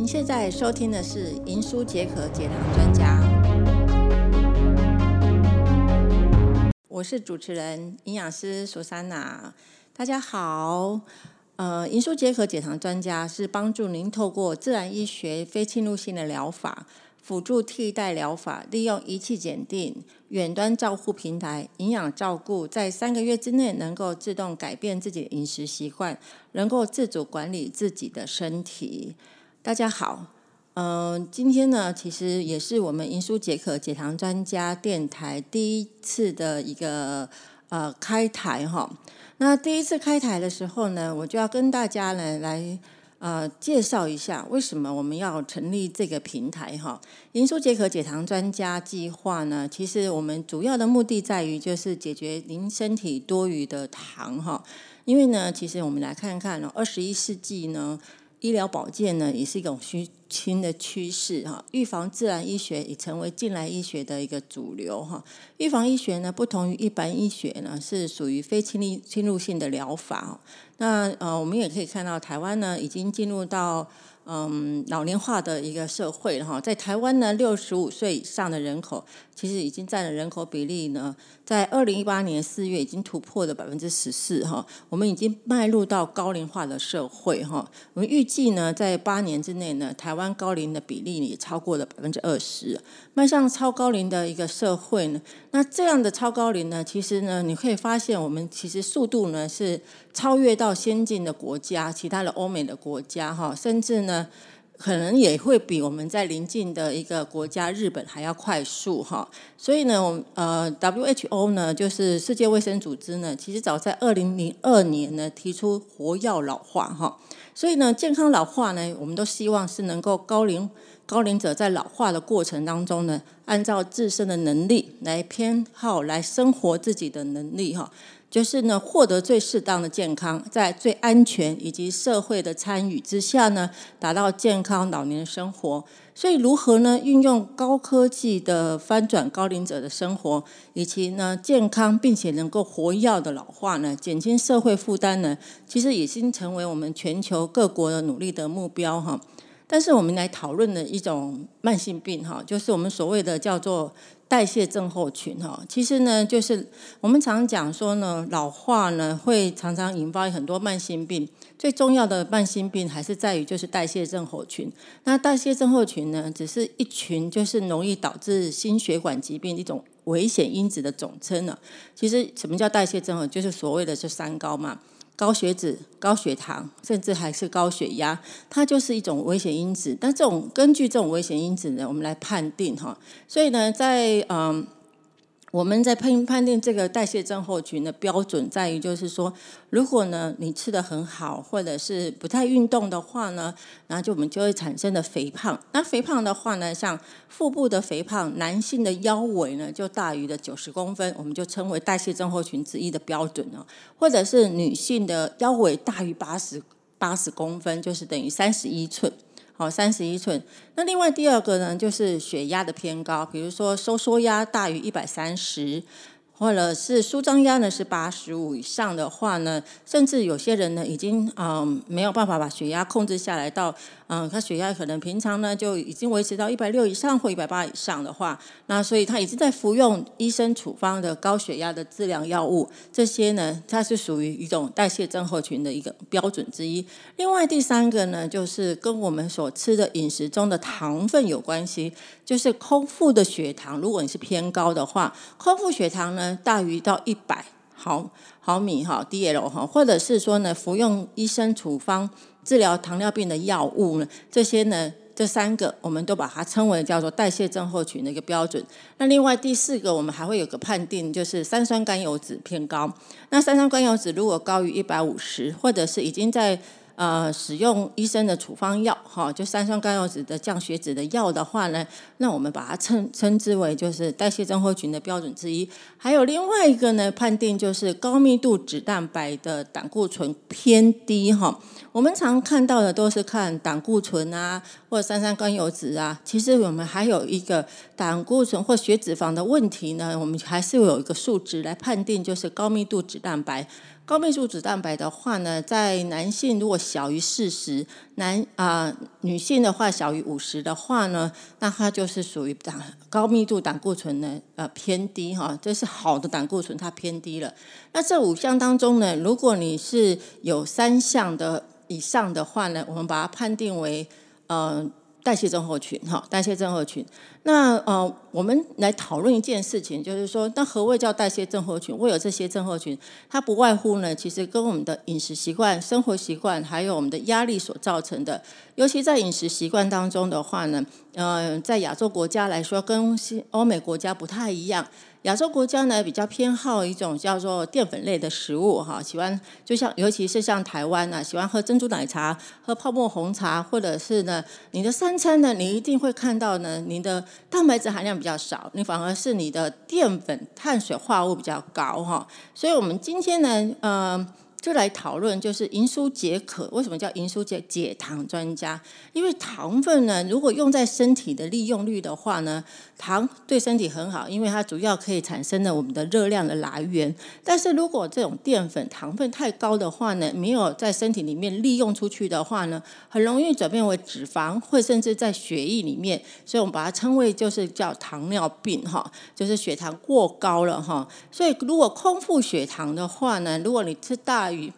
您现在收听的是银书解渴解糖专家，我是主持人营养师苏珊娜。大家好，呃，银书解渴解糖专家是帮助您透过自然医学非侵入性的疗法。辅助替代疗法，利用仪器检定、远端照护平台、营养照顾，在三个月之内能够自动改变自己的饮食习惯，能够自主管理自己的身体。大家好，嗯，今天呢，其实也是我们银舒解渴解糖专家电台第一次的一个呃开台哈。那第一次开台的时候呢，我就要跟大家呢来。呃，介绍一下为什么我们要成立这个平台哈？银舒解渴解糖专家计划呢？其实我们主要的目的在于就是解决您身体多余的糖哈。因为呢，其实我们来看看哦，二十一世纪呢。医疗保健呢，也是一种新新的趋势哈。预防自然医学已成为近来医学的一个主流哈。预防医学呢，不同于一般医学呢，是属于非侵入侵入性的疗法。那呃，我们也可以看到，台湾呢，已经进入到。嗯，老年化的一个社会了哈，在台湾呢，六十五岁以上的人口其实已经占了人口比例呢，在二零一八年四月已经突破了百分之十四哈，我们已经迈入到高龄化的社会哈。我们预计呢，在八年之内呢，台湾高龄的比例也超过了百分之二十，迈向超高龄的一个社会呢。那这样的超高龄呢，其实呢，你可以发现我们其实速度呢是超越到先进的国家，其他的欧美的国家哈，甚至呢。可能也会比我们在邻近的一个国家日本还要快速哈，所以呢，我呃 WHO 呢，就是世界卫生组织呢，其实早在二零零二年呢提出活药老化哈，所以呢，健康老化呢，我们都希望是能够高龄高龄者在老化的过程当中呢，按照自身的能力来偏好来生活自己的能力哈。就是呢，获得最适当的健康，在最安全以及社会的参与之下呢，达到健康老年生活。所以，如何呢，运用高科技的翻转高龄者的生活，以及呢，健康并且能够活跃的老化呢，减轻社会负担呢？其实已经成为我们全球各国的努力的目标哈。但是，我们来讨论的一种慢性病哈，就是我们所谓的叫做。代谢症候群哈，其实呢，就是我们常讲说呢，老化呢会常常引发很多慢性病。最重要的慢性病还是在于就是代谢症候群。那代谢症候群呢，只是一群就是容易导致心血管疾病一种危险因子的总称呢。其实什么叫代谢症候就是所谓的这三高嘛。高血脂、高血糖，甚至还是高血压，它就是一种危险因子。但这种根据这种危险因子呢，我们来判定哈。所以呢，在嗯。我们在判判定这个代谢症候群的标准在于，就是说，如果呢你吃的很好，或者是不太运动的话呢，然后就我们就会产生的肥胖。那肥胖的话呢，像腹部的肥胖，男性的腰围呢就大于的九十公分，我们就称为代谢症候群之一的标准哦。或者是女性的腰围大于八十八十公分，就是等于三十一寸。好，三十一寸。那另外第二个呢，就是血压的偏高，比如说收缩压大于一百三十。或者是舒张压呢是八十五以上的话呢，甚至有些人呢已经嗯没有办法把血压控制下来到嗯他血压可能平常呢就已经维持到一百六以上或一百八以上的话，那所以他已经在服用医生处方的高血压的治疗药物，这些呢它是属于一种代谢症候群的一个标准之一。另外第三个呢就是跟我们所吃的饮食中的糖分有关系，就是空腹的血糖，如果你是偏高的话，空腹血糖呢。大于到一百毫毫米哈，DL 哈，或者是说呢，服用医生处方治疗糖尿病的药物呢，这些呢，这三个我们都把它称为叫做代谢症候群的一个标准。那另外第四个，我们还会有个判定，就是三酸甘油脂偏高。那三酸甘油脂如果高于一百五十，或者是已经在呃，使用医生的处方药，哈，就三酸甘油酯的降血脂的药的话呢，那我们把它称称之为就是代谢症候群的标准之一。还有另外一个呢，判定就是高密度脂蛋白的胆固醇偏低，哈。我们常看到的都是看胆固醇啊，或者三酸甘油酯啊。其实我们还有一个胆固醇或血脂肪的问题呢，我们还是有一个数值来判定，就是高密度脂蛋白。高密度脂蛋白的话呢，在男性如果小于四十，男啊女性的话小于五十的话呢，那它就是属于胆高密度胆固醇呢呃偏低哈，这是好的胆固醇它偏低了。那这五项当中呢，如果你是有三项的以上的话呢，我们把它判定为呃。代谢症候群，哈，代谢症候群。那呃，我们来讨论一件事情，就是说，那何谓叫代谢症候群？会有这些症候群，它不外乎呢，其实跟我们的饮食习惯、生活习惯，还有我们的压力所造成的。尤其在饮食习惯当中的话呢，呃，在亚洲国家来说，跟西欧美国家不太一样。亚洲国家呢比较偏好一种叫做淀粉类的食物哈，喜欢就像尤其是像台湾呢，喜欢喝珍珠奶茶、喝泡沫红茶，或者是呢，你的三餐呢，你一定会看到呢，你的蛋白质含量比较少，你反而是你的淀粉、碳水化合物比较高哈。所以我们今天呢，嗯。就来讨论，就是银酥解渴。为什么叫银酥解解糖专家？因为糖分呢，如果用在身体的利用率的话呢，糖对身体很好，因为它主要可以产生了我们的热量的来源。但是如果这种淀粉糖分太高的话呢，没有在身体里面利用出去的话呢，很容易转变为脂肪，或甚至在血液里面。所以我们把它称为就是叫糖尿病哈，就是血糖过高了哈。所以如果空腹血糖的话呢，如果你吃大大于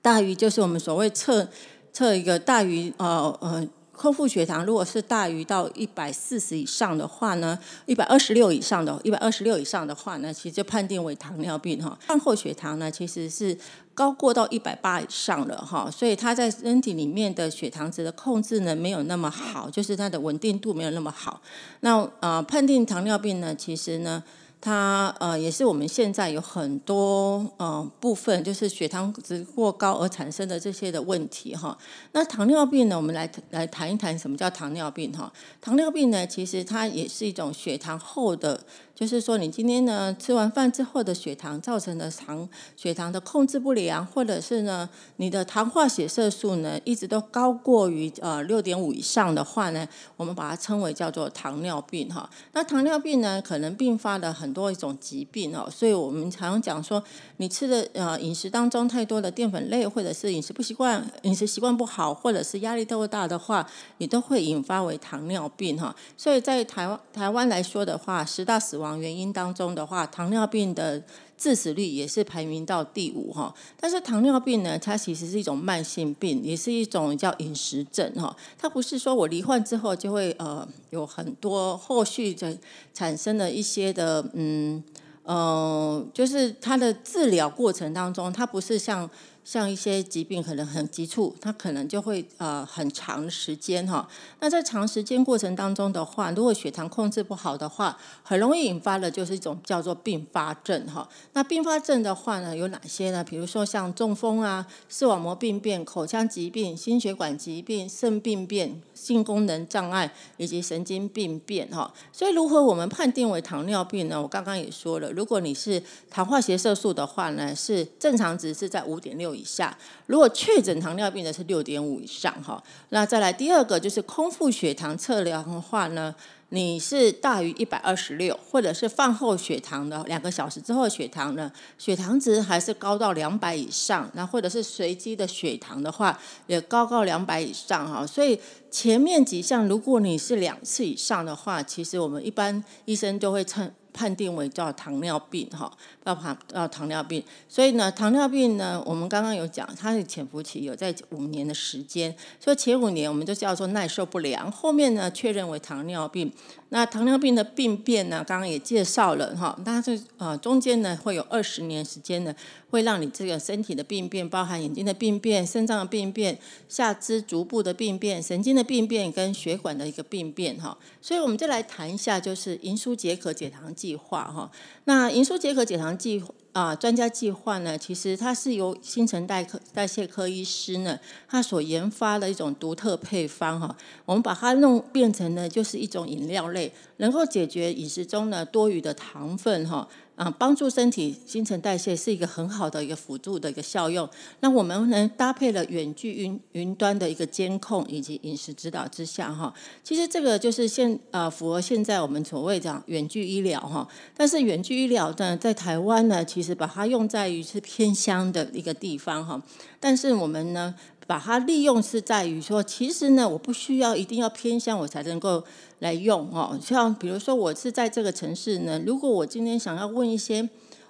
大于就是我们所谓测测一个大于呃呃空腹血糖，如果是大于到一百四十以上的话呢，一百二十六以上的，一百二十六以上的话呢，其实就判定为糖尿病哈。饭后血糖呢，其实是高过到一百八以上了哈，所以它在身体里面的血糖值的控制呢，没有那么好，就是它的稳定度没有那么好。那呃，判定糖尿病呢，其实呢。它呃也是我们现在有很多呃部分，就是血糖值过高而产生的这些的问题哈。那糖尿病呢，我们来来谈一谈什么叫糖尿病哈。糖尿病呢，其实它也是一种血糖后的。就是说，你今天呢吃完饭之后的血糖造成的糖血糖的控制不良，或者是呢你的糖化血色素呢一直都高过于呃六点五以上的话呢，我们把它称为叫做糖尿病哈。那糖尿病呢可能并发的很很多一种疾病哦，所以我们常讲说，你吃的呃饮食当中太多的淀粉类，或者是饮食不习惯、饮食习惯不好，或者是压力太大的话，你都会引发为糖尿病哈。所以在台湾台湾来说的话，十大死亡。原因当中的话，糖尿病的致死率也是排名到第五哈。但是糖尿病呢，它其实是一种慢性病，也是一种叫饮食症哈。它不是说我罹患之后就会呃有很多后续的产生的一些的嗯呃，就是它的治疗过程当中，它不是像。像一些疾病可能很急促，它可能就会呃很长时间哈。那在长时间过程当中的话，如果血糖控制不好的话，很容易引发的就是一种叫做并发症哈。那并发症的话呢，有哪些呢？比如说像中风啊、视网膜病变、口腔疾病、心血管疾病、肾病变、性功能障碍以及神经病变哈。所以如何我们判定为糖尿病呢？我刚刚也说了，如果你是糖化血色素的话呢，是正常值是在五点六。以下，如果确诊糖尿病的是六点五以上哈，那再来第二个就是空腹血糖测量的话呢，你是大于一百二十六，或者是饭后血糖的两个小时之后血糖呢，血糖值还是高到两百以上，那或者是随机的血糖的话也高到两百以上哈，所以前面几项如果你是两次以上的话，其实我们一般医生就会称。判定为叫糖尿病哈，要糖要糖尿病，所以呢，糖尿病呢，我们刚刚有讲，它的潜伏期有在五年的时间，所以前五年我们就叫做耐受不良，后面呢确认为糖尿病。那糖尿病的病变呢？刚刚也介绍了哈，但是呃中间呢会有二十年时间呢，会让你这个身体的病变，包含眼睛的病变、肾脏的病变、下肢足部的病变、神经的病变跟血管的一个病变哈。所以我们就来谈一下，就是银舒解渴解糖计划哈。那银舒解渴解糖计啊，专家计划呢，其实它是由新陈代科代谢科医师呢，他所研发的一种独特配方哈。我们把它弄变成呢，就是一种饮料类。能够解决饮食中呢多余的糖分哈。啊，帮助身体新陈代谢是一个很好的一个辅助的一个效用。那我们能搭配了远距云云端的一个监控以及饮食指导之下，哈，其实这个就是现呃符合现在我们所谓讲远距医疗哈。但是远距医疗呢，在台湾呢，其实把它用在于是偏乡的一个地方哈。但是我们呢。把它利用是在于说，其实呢，我不需要一定要偏向我才能够来用哦。像比如说，我是在这个城市呢，如果我今天想要问一些。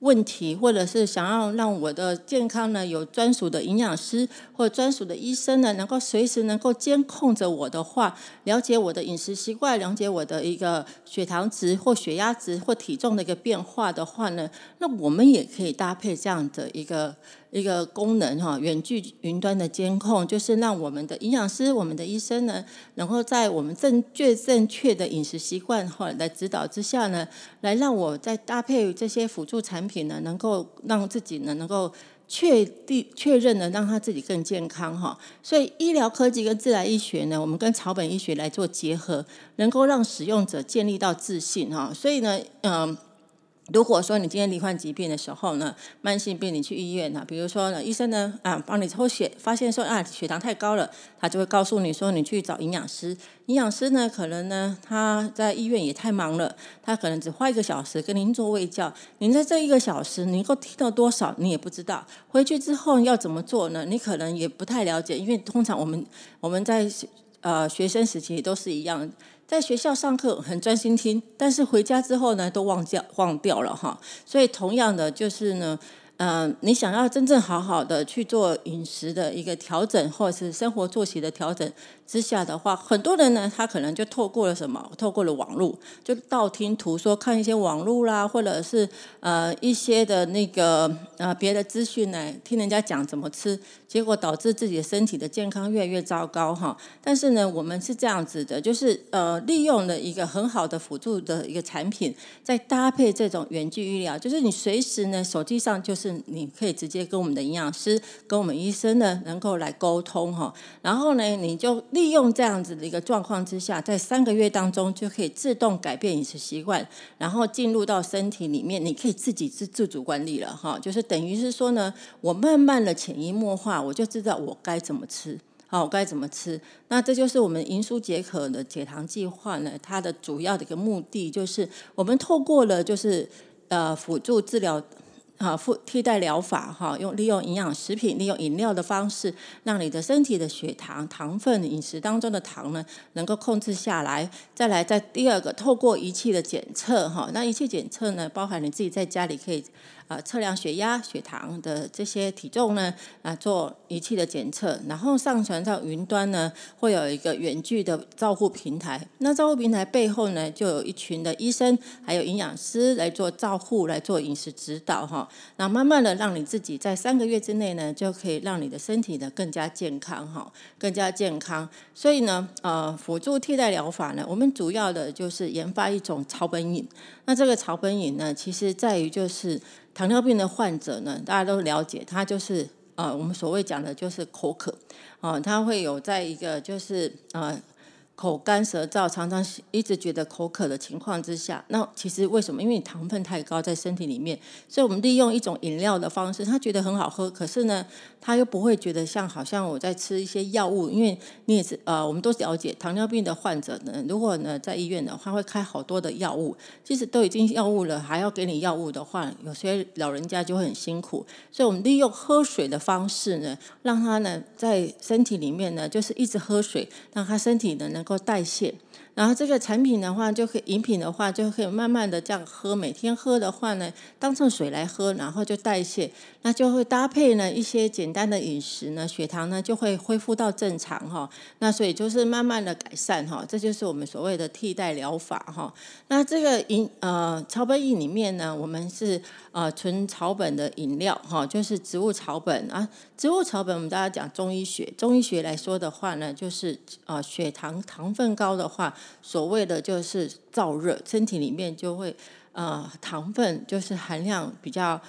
问题，或者是想要让我的健康呢有专属的营养师或专属的医生呢，能够随时能够监控着我的话，了解我的饮食习惯，了解我的一个血糖值或血压值或体重的一个变化的话呢，那我们也可以搭配这样的一个一个功能哈，远距云端的监控，就是让我们的营养师、我们的医生呢，能够在我们正确正确的饮食习惯哈来指导之下呢，来让我在搭配这些辅助产品。呢，能够让自己呢，能够确定确认呢，让他自己更健康哈。所以医疗科技跟自然医学呢，我们跟草本医学来做结合，能够让使用者建立到自信哈。所以呢，嗯。如果说你今天罹患疾病的时候呢，慢性病你去医院呢，比如说呢，医生呢啊帮你抽血，发现说啊血糖太高了，他就会告诉你说你去找营养师。营养师呢可能呢他在医院也太忙了，他可能只花一个小时跟您做胃教，您在这一个小时能够听到多少你也不知道，回去之后要怎么做呢？你可能也不太了解，因为通常我们我们在呃学生时期都是一样。在学校上课很专心听，但是回家之后呢，都忘掉忘掉了哈。所以同样的就是呢。嗯，你想要真正好好的去做饮食的一个调整，或者是生活作息的调整之下的话，很多人呢，他可能就透过了什么？透过了网络，就道听途说，看一些网络啦，或者是呃一些的那个呃别的资讯呢，听人家讲怎么吃，结果导致自己的身体的健康越来越糟糕哈。但是呢，我们是这样子的，就是呃利用了一个很好的辅助的一个产品，再搭配这种远距医疗，就是你随时呢手机上就是。你可以直接跟我们的营养师、跟我们医生呢，能够来沟通哈。然后呢，你就利用这样子的一个状况之下，在三个月当中就可以自动改变饮食习惯，然后进入到身体里面，你可以自己自自主管理了哈。就是等于是说呢，我慢慢的潜移默化，我就知道我该怎么吃，好，我该怎么吃。那这就是我们银舒解渴的解糖计划呢，它的主要的一个目的就是我们透过了就是呃辅助治疗。啊，替替代疗法哈，用利用营养食品、利用饮料的方式，让你的身体的血糖、糖分、饮食当中的糖呢，能够控制下来。再来，在第二个，透过仪器的检测哈，那仪器检测呢，包含你自己在家里可以。啊，测量血压、血糖的这些体重呢，啊，做仪器的检测，然后上传到云端呢，会有一个远距的照护平台。那照护平台背后呢，就有一群的医生，还有营养师来做照护，来做饮食指导哈。那慢慢的，让你自己在三个月之内呢，就可以让你的身体呢更加健康哈，更加健康。所以呢，呃，辅助替代疗法呢，我们主要的就是研发一种草本饮。那这个草本饮呢，其实在于就是糖尿病的患者呢，大家都了解，他就是呃，我们所谓讲的就是口渴，啊，他会有在一个就是呃。口干舌燥，常常一直觉得口渴的情况之下，那其实为什么？因为你糖分太高在身体里面，所以我们利用一种饮料的方式，他觉得很好喝，可是呢，他又不会觉得像好像我在吃一些药物，因为你也是呃，我们都了解糖尿病的患者呢，如果呢在医院的话会开好多的药物，其实都已经药物了，还要给你药物的话，有些老人家就会很辛苦，所以我们利用喝水的方式呢，让他呢在身体里面呢，就是一直喝水，让他身体呢能。和代谢。然后这个产品的话，就可以饮品的话，就可以慢慢的这样喝。每天喝的话呢，当成水来喝，然后就代谢，那就会搭配呢一些简单的饮食呢，血糖呢就会恢复到正常哈。那所以就是慢慢的改善哈，这就是我们所谓的替代疗法哈。那这个饮呃草本饮里面呢，我们是呃纯草本的饮料哈，就是植物草本啊。植物草本我们大家讲中医学，中医学来说的话呢，就是呃血糖糖分高的话。所谓的就是燥热，身体里面就会呃糖分就是含量比较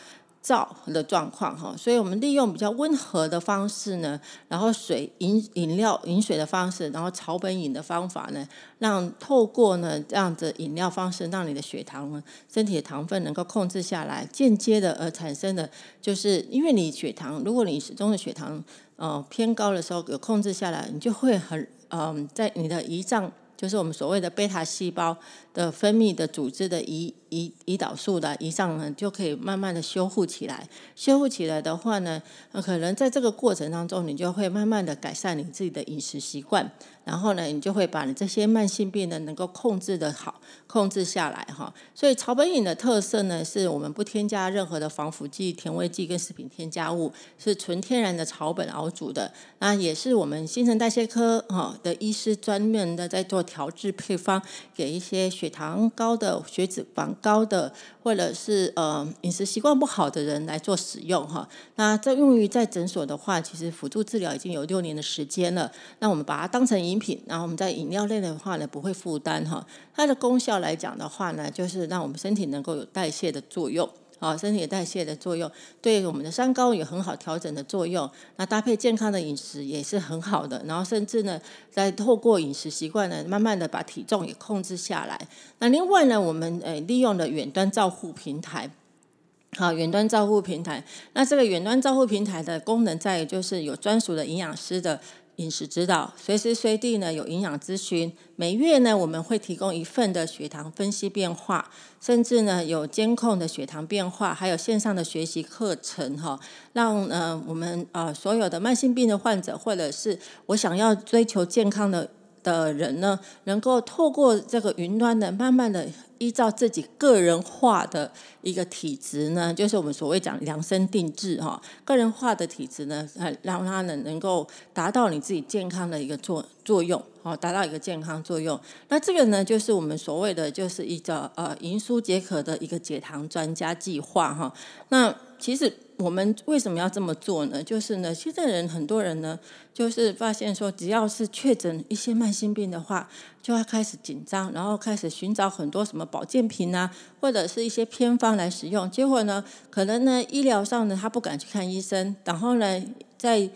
燥的状况哈，所以我们利用比较温和的方式呢，然后水饮饮料饮水的方式，然后草本饮的方法呢，让透过呢这样的饮料方式，让你的血糖呢身体的糖分能够控制下来，间接的而产生的就是因为你血糖，如果你始终的血糖呃偏高的时候有控制下来，你就会很嗯在你的胰脏。就是我们所谓的贝塔细胞的分泌的组织的胰胰胰岛素的胰脏呢，就可以慢慢的修复起来。修复起来的话呢，可能在这个过程当中，你就会慢慢的改善你自己的饮食习惯。然后呢，你就会把你这些慢性病呢能够控制的好，控制下来哈。所以草本饮的特色呢，是我们不添加任何的防腐剂、甜味剂跟食品添加物，是纯天然的草本熬煮的。那也是我们新陈代谢科哈的医师专门的在做调制配方，给一些血糖高的、血脂肪高的。或者是呃饮食习惯不好的人来做使用哈，那这用于在诊所的话，其实辅助治疗已经有六年的时间了。那我们把它当成饮品，然后我们在饮料类的话呢，不会负担哈。它的功效来讲的话呢，就是让我们身体能够有代谢的作用。啊，身体代谢的作用，对我们的三高有很好调整的作用。那搭配健康的饮食也是很好的。然后甚至呢，在透过饮食习惯呢，慢慢的把体重也控制下来。那另外呢，我们呃利用了远端照护平台，好，远端照护平台。那这个远端照护平台的功能在于，就是有专属的营养师的。饮食指导，随时随地呢有营养咨询，每月呢我们会提供一份的血糖分析变化，甚至呢有监控的血糖变化，还有线上的学习课程哈，让呃我们呃所有的慢性病的患者，或者是我想要追求健康的。的人呢，能够透过这个云端的，慢慢的依照自己个人化的一个体质呢，就是我们所谓讲量身定制哈，个人化的体质呢，呃，让他呢能够达到你自己健康的一个作作用，哦，达到一个健康作用。那这个呢，就是我们所谓的就是一个呃银舒解渴的一个解糖专家计划哈。那其实。我们为什么要这么做呢？就是呢，现在人很多人呢，就是发现说，只要是确诊一些慢性病的话，就要开始紧张，然后开始寻找很多什么保健品啊，或者是一些偏方来使用。结果呢，可能呢，医疗上呢，他不敢去看医生，然后呢，在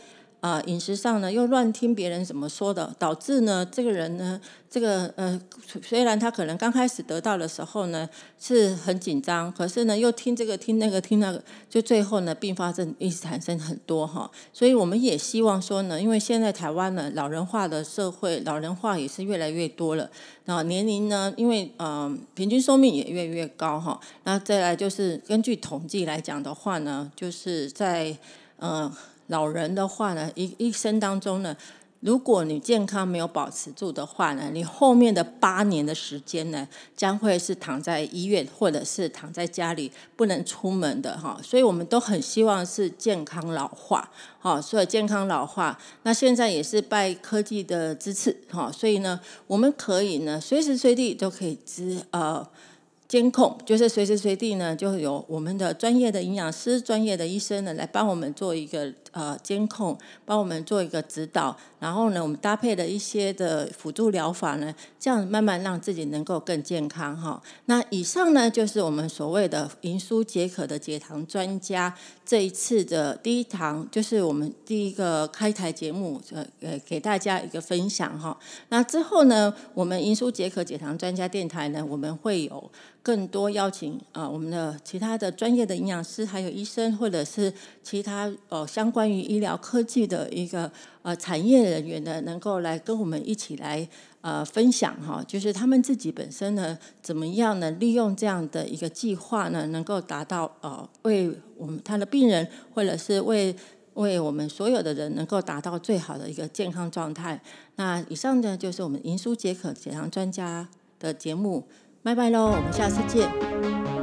啊，饮食上呢又乱听别人怎么说的，导致呢这个人呢，这个呃，虽然他可能刚开始得到的时候呢是很紧张，可是呢又听这个听那个听那个，就最后呢并发症一直产生很多哈。所以我们也希望说呢，因为现在台湾呢老人化的社会，老人化也是越来越多了，然后年龄呢，因为呃平均寿命也越来越高哈。那再来就是根据统计来讲的话呢，就是在呃。老人的话呢，一一生当中呢，如果你健康没有保持住的话呢，你后面的八年的时间呢，将会是躺在医院或者是躺在家里不能出门的哈。所以我们都很希望是健康老化，哈，所以健康老化，那现在也是拜科技的支持，哈，所以呢，我们可以呢，随时随地都可以知呃。监控就是随时随地呢，就有我们的专业的营养师、专业的医生呢，来帮我们做一个呃监控，帮我们做一个指导。然后呢，我们搭配了一些的辅助疗法呢，这样慢慢让自己能够更健康哈。那以上呢，就是我们所谓的银舒解渴的解糖专家这一次的第一堂，就是我们第一个开台节目，呃呃，给大家一个分享哈。那之后呢，我们银舒解渴解糖专家电台呢，我们会有。更多邀请啊，我们的其他的专业的营养师，还有医生，或者是其他呃相关关于医疗科技的一个呃产业人员呢，能够来跟我们一起来呃分享哈，就是他们自己本身呢，怎么样呢，利用这样的一个计划呢，能够达到呃为我们他的病人，或者是为为我们所有的人，能够达到最好的一个健康状态。那以上呢，就是我们银舒解渴解糖专家的节目。拜拜喽，我们下次见。